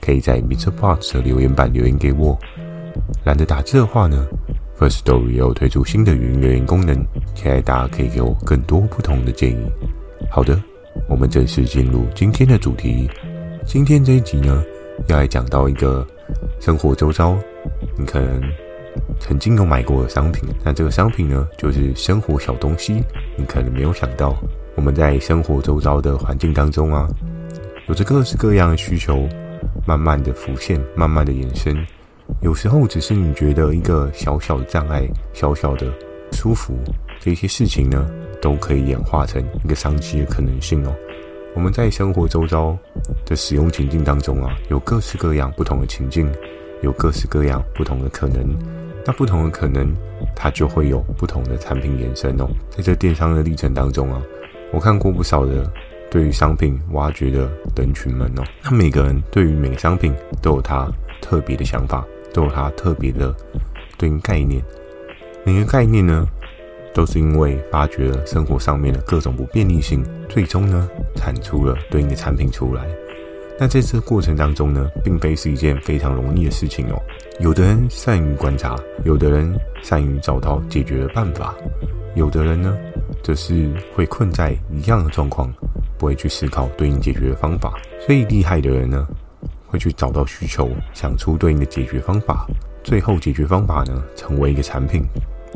可以在 MixerBox 的留言板留言给我。懒得打字的话呢，Firstory 也有推出新的语音留言功能，期待大家可以给我更多不同的建议。好的，我们正式进入今天的主题。今天这一集呢，要来讲到一个生活周遭，你可能曾经有买过的商品。那这个商品呢，就是生活小东西。你可能没有想到，我们在生活周遭的环境当中啊，有着各式各样的需求。慢慢的浮现，慢慢的延伸，有时候只是你觉得一个小小的障碍，小小的舒服，这些事情呢，都可以演化成一个商机的可能性哦。我们在生活周遭的使用情境当中啊，有各式各样不同的情境，有各式各样不同的可能。那不同的可能，它就会有不同的产品延伸哦。在这电商的历程当中啊，我看过不少的。对于商品挖掘的人群们哦，那每个人对于每个商品都有他特别的想法，都有他特别的对应概念。每个概念呢，都是因为发掘了生活上面的各种不便利性，最终呢，产出了对应的产品出来。那在这个过程当中呢，并非是一件非常容易的事情哦。有的人善于观察，有的人善于找到解决的办法，有的人呢，则是会困在一样的状况。不会去思考对应解决的方法，所以厉害的人呢，会去找到需求，想出对应的解决方法，最后解决方法呢，成为一个产品。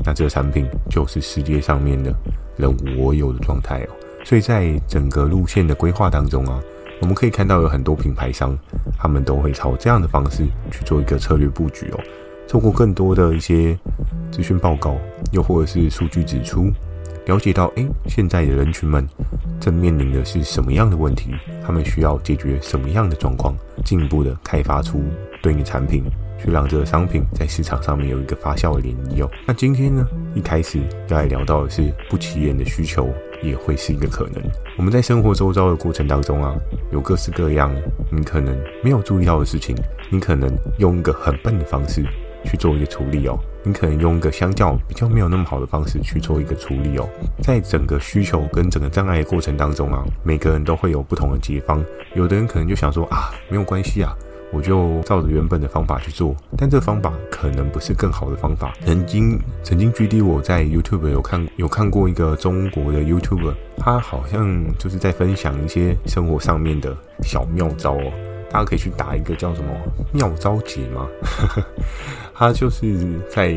那这个产品就是世界上面的人我有的状态哦。所以在整个路线的规划当中啊，我们可以看到有很多品牌商，他们都会朝这样的方式去做一个策略布局哦。透过更多的一些资讯报告，又或者是数据指出。了解到，诶，现在的人群们正面临的是什么样的问题？他们需要解决什么样的状况？进一步的开发出对应的产品，去让这个商品在市场上面有一个发酵的涟漪哦。那今天呢，一开始要来聊到的是不起眼的需求也会是一个可能。我们在生活周遭的过程当中啊，有各式各样你可能没有注意到的事情，你可能用一个很笨的方式去做一个处理哦。你可能用一个相较比较没有那么好的方式去做一个处理哦，在整个需求跟整个障碍的过程当中啊，每个人都会有不同的解方。有的人可能就想说啊，没有关系啊，我就照着原本的方法去做。但这个方法可能不是更好的方法。曾经曾经 GD 我在 YouTube 有看有看过一个中国的 YouTuber，他好像就是在分享一些生活上面的小妙招哦。大家可以去打一个叫什么妙招节吗？他就是在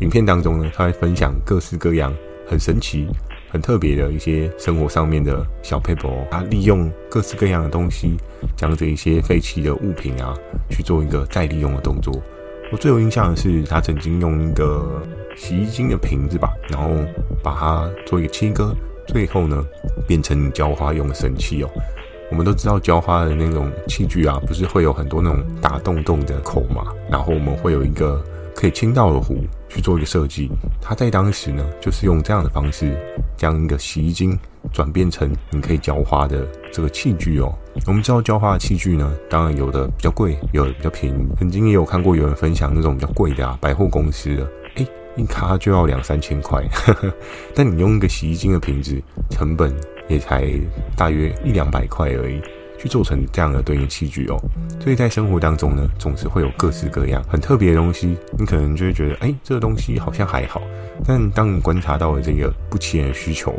影片当中呢，他会分享各式各样很神奇、很特别的一些生活上面的小撇步。他利用各式各样的东西，将这一些废弃的物品啊，去做一个再利用的动作。我最有印象的是，他曾经用一个洗衣精的瓶子吧，然后把它做一个切割，最后呢，变成浇花用的神器哦。我们都知道浇花的那种器具啊，不是会有很多那种大洞洞的口嘛？然后我们会有一个可以倾倒的壶去做一个设计。它在当时呢，就是用这样的方式，将一个洗衣精转变成你可以浇花的这个器具哦。我们知道浇花的器具呢，当然有的比较贵，有的比较便宜。曾经也有看过有人分享那种比较贵的啊，百货公司的，诶，一卡就要两三千块。但你用一个洗衣精的瓶子，成本。也才大约一两百块而已，去做成这样的对应器具哦。所以在生活当中呢，总是会有各式各样很特别的东西，你可能就会觉得，哎，这个东西好像还好。但当你观察到了这个不起眼的需求，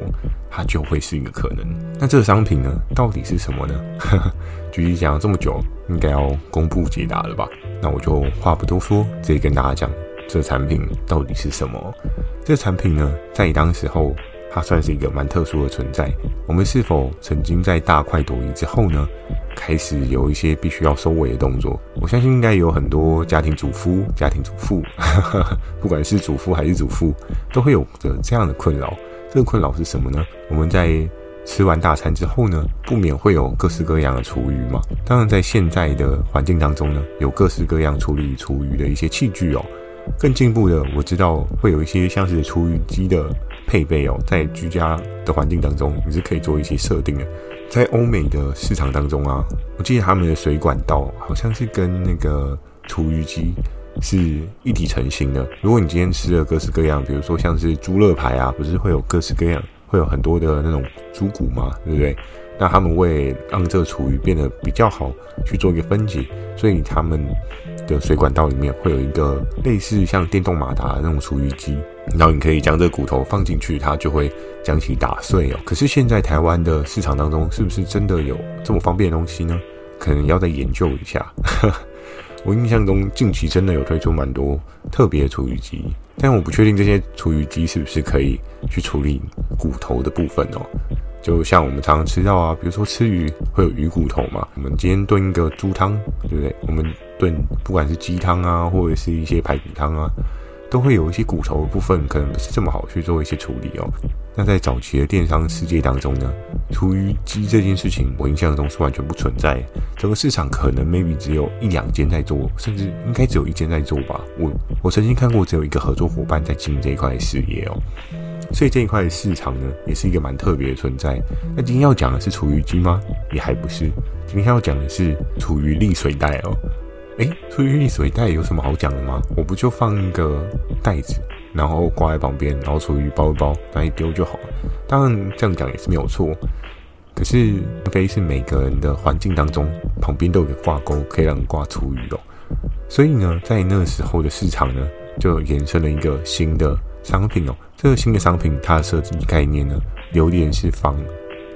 它就会是一个可能。那这个商品呢，到底是什么呢？具体讲了这么久，应该要公布解答了吧？那我就话不多说，直接跟大家讲，这个产品到底是什么？这个产品呢，在当时候。它算是一个蛮特殊的存在。我们是否曾经在大快朵颐之后呢，开始有一些必须要收尾的动作？我相信应该有很多家庭主夫、家庭主妇，不管是主夫还是主妇，都会有着这样的困扰。这个困扰是什么呢？我们在吃完大餐之后呢，不免会有各式各样的厨余嘛。当然，在现在的环境当中呢，有各式各样处理厨余的一些器具哦。更进步的，我知道会有一些像是厨余机的配备哦，在居家的环境当中，你是可以做一些设定的。在欧美的市场当中啊，我记得他们的水管道好像是跟那个厨余机是一体成型的。如果你今天吃了各式各样，比如说像是猪肋排啊，不是会有各式各样。会有很多的那种猪骨嘛，对不对？那他们为让这个厨余变得比较好去做一个分解，所以他们的水管道里面会有一个类似像电动马达的那种厨余机，然后你可以将这骨头放进去，它就会将其打碎哦。可是现在台湾的市场当中，是不是真的有这么方便的东西呢？可能要再研究一下。我印象中近期真的有推出蛮多特别的厨余机。但我不确定这些厨余机是不是可以去处理骨头的部分哦。就像我们常常吃到啊，比如说吃鱼会有鱼骨头嘛。我们今天炖一个猪汤，对不对？我们炖不管是鸡汤啊，或者是一些排骨汤啊。都会有一些骨头的部分，可能不是这么好去做一些处理哦。那在早期的电商世界当中呢，厨余机这件事情，我印象中是完全不存在。整个市场可能 maybe 只有一两间在做，甚至应该只有一间在做吧。我我曾经看过只有一个合作伙伴在经营这一块事业哦。所以这一块市场呢，也是一个蛮特别的存在。那今天要讲的是厨余机吗？也还不是。今天要讲的是厨余沥水袋哦。诶，厨余沥水袋有什么好讲的吗？我不就放一个袋子，然后挂在旁边，然后厨余包一包，拿一丢就好了。当然这样讲也是没有错，可是非是每个人的环境当中旁边都有个挂钩，可以让你挂厨余哦。所以呢，在那时候的市场呢，就衍生了一个新的商品哦。这个新的商品它的设计概念呢，有点是仿。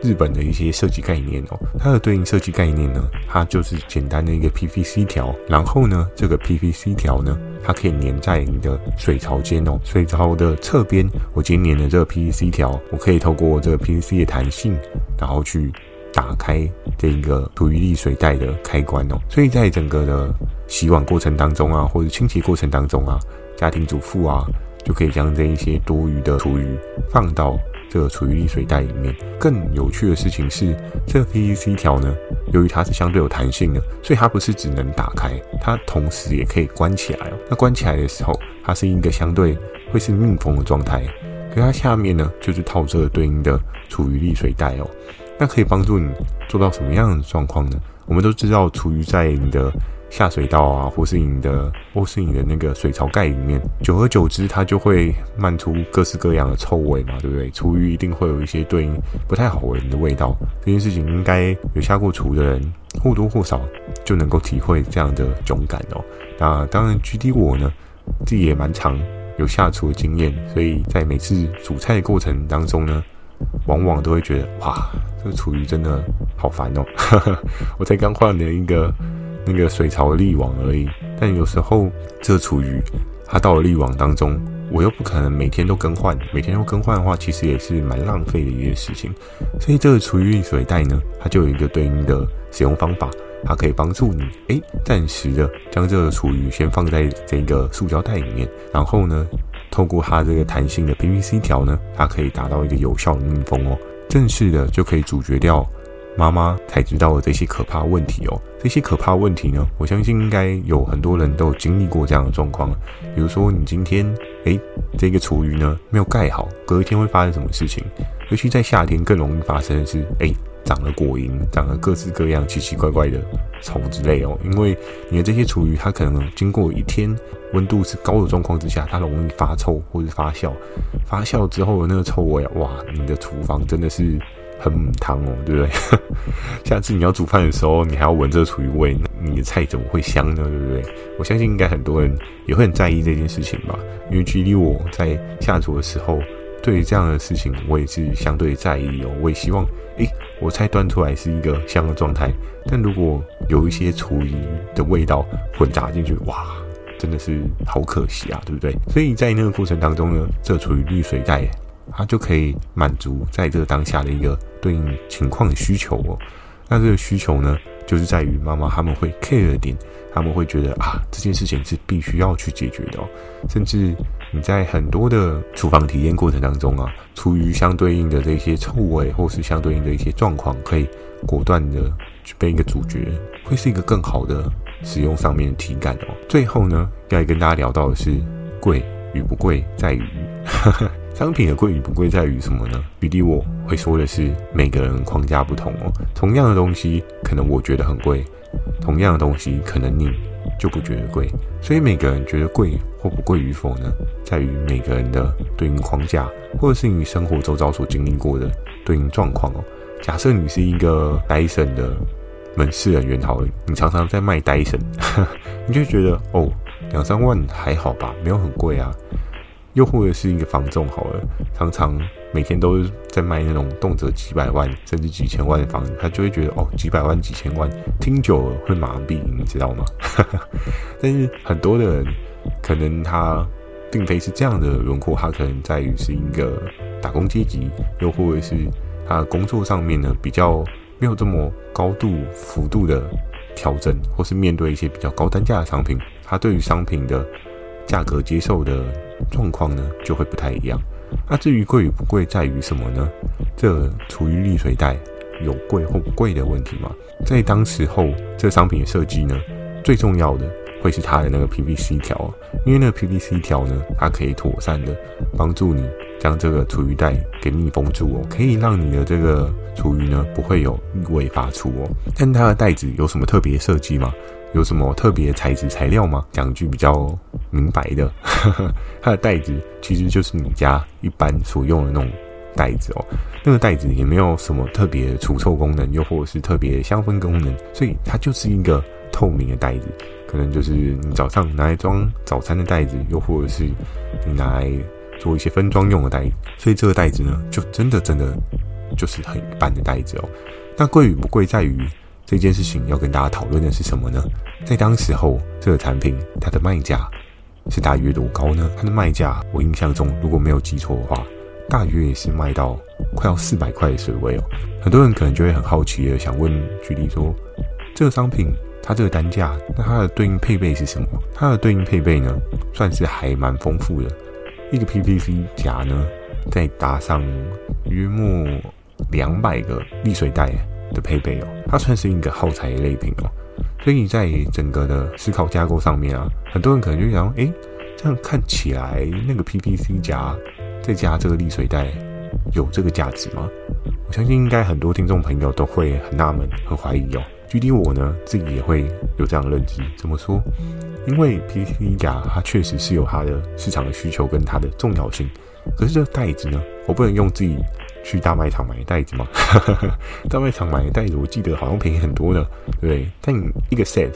日本的一些设计概念哦，它的对应设计概念呢，它就是简单的一个 PVC 条，然后呢，这个 PVC 条呢，它可以粘在你的水槽间哦，水槽的侧边，我今天粘的这个 PVC 条，我可以透过这个 PVC 的弹性，然后去打开这一个厨余沥水袋的开关哦，所以在整个的洗碗过程当中啊，或者清洁过程当中啊，家庭主妇啊，就可以将这一些多余的厨余放到。这个厨余沥水袋里面，更有趣的事情是，这个 PVC 条呢，由于它是相对有弹性的，所以它不是只能打开，它同时也可以关起来哦。那关起来的时候，它是一个相对会是密封的状态，可它下面呢，就是套这个对应的处于沥水袋哦。那可以帮助你做到什么样的状况呢？我们都知道，处于在你的下水道啊，或是你的，或是你的那个水槽盖里面，久而久之，它就会漫出各式各样的臭味嘛，对不对？厨余一定会有一些对应不太好闻的味道。这件事情应该有下过厨的人，或多或少就能够体会这样的种感哦。那当然，GD 我呢，自己也蛮常有下厨的经验，所以在每次煮菜的过程当中呢，往往都会觉得哇，这个厨余真的好烦哦。我才刚换了一个。那个水槽的滤网而已，但有时候这个厨余它到了滤网当中，我又不可能每天都更换，每天都更换的话，其实也是蛮浪费的一件事情。所以这个厨余沥水袋呢，它就有一个对应的使用方法，它可以帮助你，诶，暂时的将这个厨余先放在这个塑胶袋里面，然后呢，透过它这个弹性的 PVC 条呢，它可以达到一个有效的密封哦，正式的就可以阻绝掉。妈妈才知道了这些可怕问题哦。这些可怕问题呢，我相信应该有很多人都有经历过这样的状况。比如说，你今天诶，这个厨余呢没有盖好，隔一天会发生什么事情？尤其在夏天更容易发生的是，诶，长了果蝇，长了各式各样奇奇怪怪的虫之类哦。因为你的这些厨余，它可能经过一天温度是高的状况之下，它容易发臭或者发酵。发酵之后的那个臭味，哇，你的厨房真的是。很母汤哦，对不对？下次你要煮饭的时候，你还要闻这个厨余味，你的菜怎么会香呢？对不对？我相信应该很多人也会很在意这件事情吧。因为距离我在下厨的时候，对于这样的事情，我也是相对在意哦。我也希望，诶，我菜端出来是一个香的状态。但如果有一些厨余的味道混杂进去，哇，真的是好可惜啊，对不对？所以在那个过程当中呢，这厨余滤水袋。它就可以满足在这个当下的一个对应情况的需求哦。那这个需求呢，就是在于妈妈他们会 care 点，他们会觉得啊，这件事情是必须要去解决的哦。甚至你在很多的厨房体验过程当中啊，出于相对应的这些臭味，或是相对应的一些状况，可以果断的去被一个主角，会是一个更好的使用上面的体感哦。最后呢，要跟大家聊到的是贵与不贵，在于。商品的贵与不贵在于什么呢？举例我会说的是，每个人框架不同哦。同样的东西，可能我觉得很贵；同样的东西，可能你就不觉得贵。所以每个人觉得贵或不贵与否呢，在于每个人的对应框架，或者是你生活周遭所经历过的对应状况哦。假设你是一个戴森的门市人员好，你常常在卖戴森，你就觉得哦，两三万还好吧，没有很贵啊。又或者是一个房仲好了，常常每天都在卖那种动辄几百万甚至几千万的房子，他就会觉得哦，几百万几千万听久了会麻痹，你知道吗？但是很多的人可能他并非是这样的轮廓，他可能在于是一个打工阶级，又或者是他工作上面呢比较没有这么高度幅度的调整，或是面对一些比较高单价的商品，他对于商品的价格接受的。状况呢就会不太一样。那至于贵与不贵在于什么呢？这厨余沥水袋有贵或不贵的问题吗？在当时候，这商品的设计呢，最重要的会是它的那个 PVC 条，因为那个 PVC 条呢，它可以妥善的帮助你将这个厨余袋给密封住哦，可以让你的这个厨余呢不会有异味发出哦。但它的袋子有什么特别设计吗？有什么特别材质材料吗？讲句比较明白的，它的袋子其实就是你家一般所用的那种袋子哦。那个袋子也没有什么特别除臭功能，又或者是特别香氛功能，所以它就是一个透明的袋子，可能就是你早上拿来装早餐的袋子，又或者是你拿来做一些分装用的袋子。所以这个袋子呢，就真的真的就是很一般的袋子哦。那贵与不贵在于。这件事情要跟大家讨论的是什么呢？在当时候，这个产品它的卖价是大约多高呢？它的卖价，我印象中如果没有记错的话，大约也是卖到快要四百块的水位哦。很多人可能就会很好奇的想问，举例说，这个商品它这个单价，那它的对应配备是什么？它的对应配备呢，算是还蛮丰富的。一个 PVC 夹呢，再搭上约莫两百个沥水袋。的配备哦，它算是一个耗材类品哦，所以在整个的思考架构上面啊，很多人可能就想，诶，这样看起来那个 P P C 夹再加这个沥水袋有这个价值吗？我相信应该很多听众朋友都会很纳闷、很怀疑哦。具体我呢自己也会有这样的认知，怎么说？因为 P P C 夹它确实是有它的市场的需求跟它的重要性，可是这个袋子呢，我不能用自己。去大卖场买袋子吗？大卖场买袋子，我记得好像便宜很多的，对不对？但你一个 set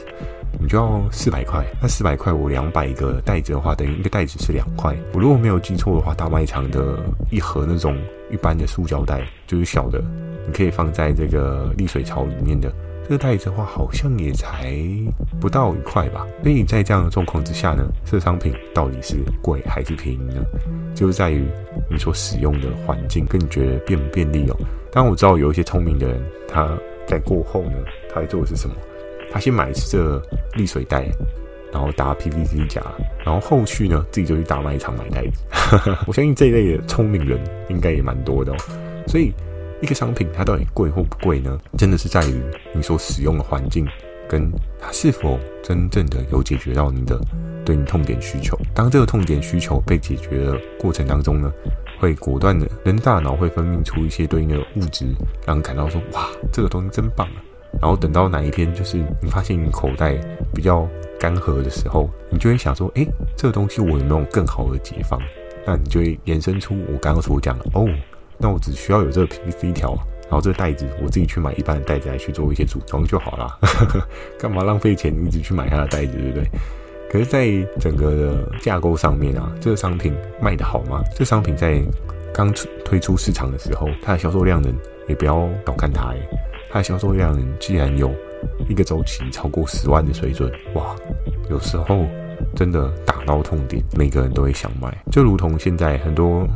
你就要四百块，那四百块我两百个袋子的话，等于一个袋子是两块。我如果没有记错的话，大卖场的一盒那种一般的塑胶袋，就是小的，你可以放在这个沥水槽里面的。这个袋子的话，好像也才不到一块吧。所以在这样的状况之下呢，这商品到底是贵还是便宜呢？就是在于你所使用的环境跟你觉得便不便利哦。当我知道有一些聪明的人，他在过后呢，他会做的是什么？他先买这沥水袋，然后搭 PVC 夹，然后后续呢，自己就去大卖场买袋子。我相信这一类的聪明人应该也蛮多的哦。所以。一个商品它到底贵或不贵呢？真的是在于你所使用的环境，跟它是否真正的有解决到你的对应痛点需求。当这个痛点需求被解决的过程当中呢，会果断的，人大脑会分泌出一些对应的物质，让你感到说哇，这个东西真棒啊！然后等到哪一天就是你发现你口袋比较干涸的时候，你就会想说，诶，这个东西我有没有更好的解放？那你就会延伸出我刚刚所讲的哦。那我只需要有这个 PVC 条，然后这个袋子我自己去买一般的袋子来去做一些组装就好了。干嘛浪费钱，一直去买它的袋子，对不对？可是，在整个的架构上面啊，这个商品卖得好吗？这商品在刚推出市场的时候，它的销售量能也不要小看它，诶，它的销售量能既然有一个周期超过十万的水准，哇，有时候真的打到痛点，每个人都会想买，就如同现在很多。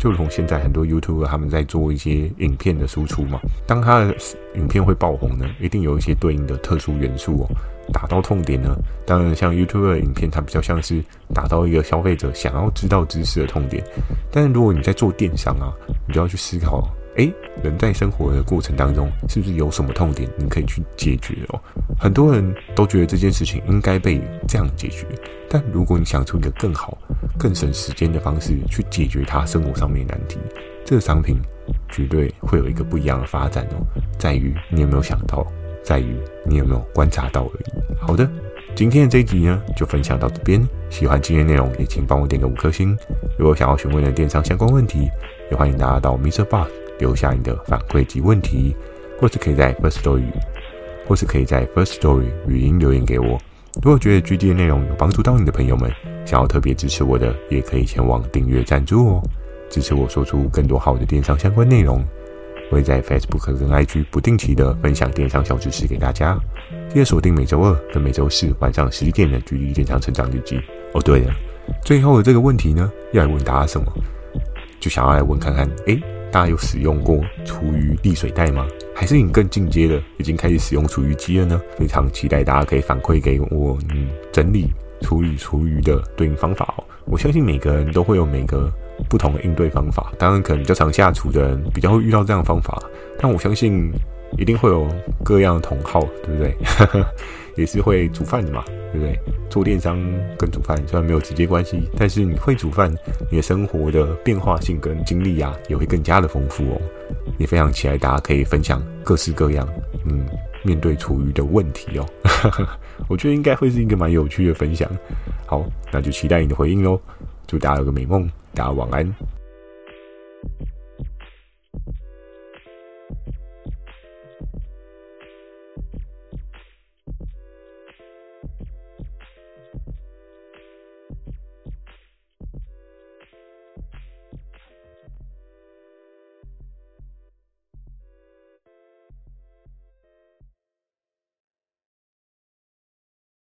就如同现在很多 YouTuber 他们在做一些影片的输出嘛，当他的影片会爆红呢，一定有一些对应的特殊元素哦，打到痛点呢。当然，像 YouTuber 的影片，它比较像是打到一个消费者想要知道知识的痛点。但是如果你在做电商啊，你就要去思考。诶，人在生活的过程当中，是不是有什么痛点你可以去解决哦？很多人都觉得这件事情应该被这样解决，但如果你想出一个更好、更省时间的方式去解决他生活上面的难题，这个商品绝对会有一个不一样的发展哦。在于你有没有想到，在于你有没有观察到而已。好的，今天的这一集呢，就分享到这边。喜欢今天内容，也请帮我点个五颗星。如果想要询问的电商相关问题，也欢迎大家到 Mr. Boss。留下你的反馈及问题，或是可以在 Firstory，或是可以在 First Story 语音留言给我。如果觉得 GD 的内容有帮助到你的朋友们，想要特别支持我的，也可以前往订阅赞助哦，支持我说出更多好的电商相关内容。我会在 Facebook 跟 IG 不定期的分享电商小知识给大家。记得锁定每周二跟每周四晚上十一点的 GD 电商成长日记。哦，对了，最后的这个问题呢，要来问大家什么？就想要来问看看，诶。大家有使用过厨余沥水袋吗？还是你更进阶的，已经开始使用厨余机了呢？非常期待大家可以反馈给我，嗯，整理处理厨余的对应方法哦。我相信每个人都会有每个不同的应对方法，当然可能比较常下厨的人比较会遇到这样的方法，但我相信一定会有各样的同好，对不对？也是会煮饭的嘛，对不对？做电商跟煮饭虽然没有直接关系，但是你会煮饭，你的生活的变化性跟经历啊，也会更加的丰富哦。也非常期待大家可以分享各式各样，嗯，面对厨余的问题哦。我觉得应该会是一个蛮有趣的分享。好，那就期待你的回应喽。祝大家有个美梦，大家晚安。